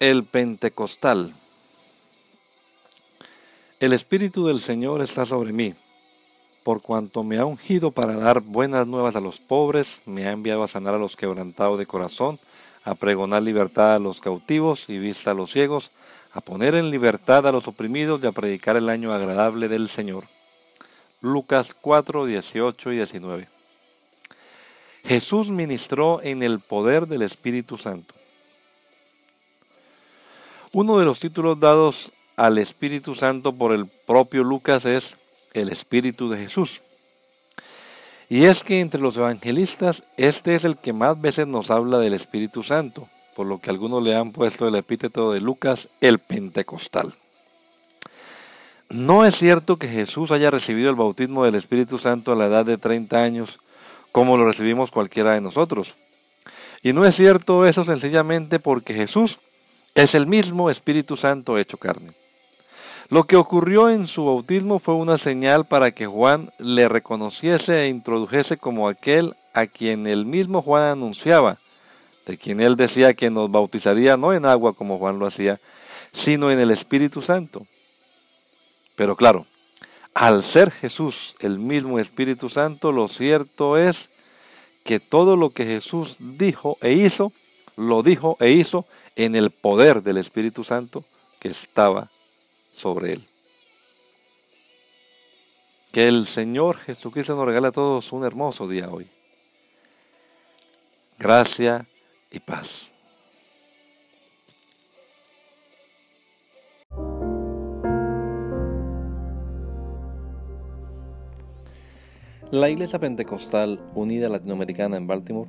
El Pentecostal. El Espíritu del Señor está sobre mí, por cuanto me ha ungido para dar buenas nuevas a los pobres, me ha enviado a sanar a los quebrantados de corazón, a pregonar libertad a los cautivos y vista a los ciegos, a poner en libertad a los oprimidos y a predicar el año agradable del Señor. Lucas 4, 18 y 19. Jesús ministró en el poder del Espíritu Santo. Uno de los títulos dados al Espíritu Santo por el propio Lucas es el Espíritu de Jesús. Y es que entre los evangelistas este es el que más veces nos habla del Espíritu Santo, por lo que algunos le han puesto el epíteto de Lucas el Pentecostal. No es cierto que Jesús haya recibido el bautismo del Espíritu Santo a la edad de 30 años, como lo recibimos cualquiera de nosotros. Y no es cierto eso sencillamente porque Jesús es el mismo Espíritu Santo hecho carne. Lo que ocurrió en su bautismo fue una señal para que Juan le reconociese e introdujese como aquel a quien el mismo Juan anunciaba, de quien él decía que nos bautizaría no en agua como Juan lo hacía, sino en el Espíritu Santo. Pero claro, al ser Jesús el mismo Espíritu Santo, lo cierto es que todo lo que Jesús dijo e hizo, lo dijo e hizo en el poder del Espíritu Santo que estaba sobre él. Que el Señor Jesucristo nos regale a todos un hermoso día hoy. Gracia y paz. La Iglesia Pentecostal Unida Latinoamericana en Baltimore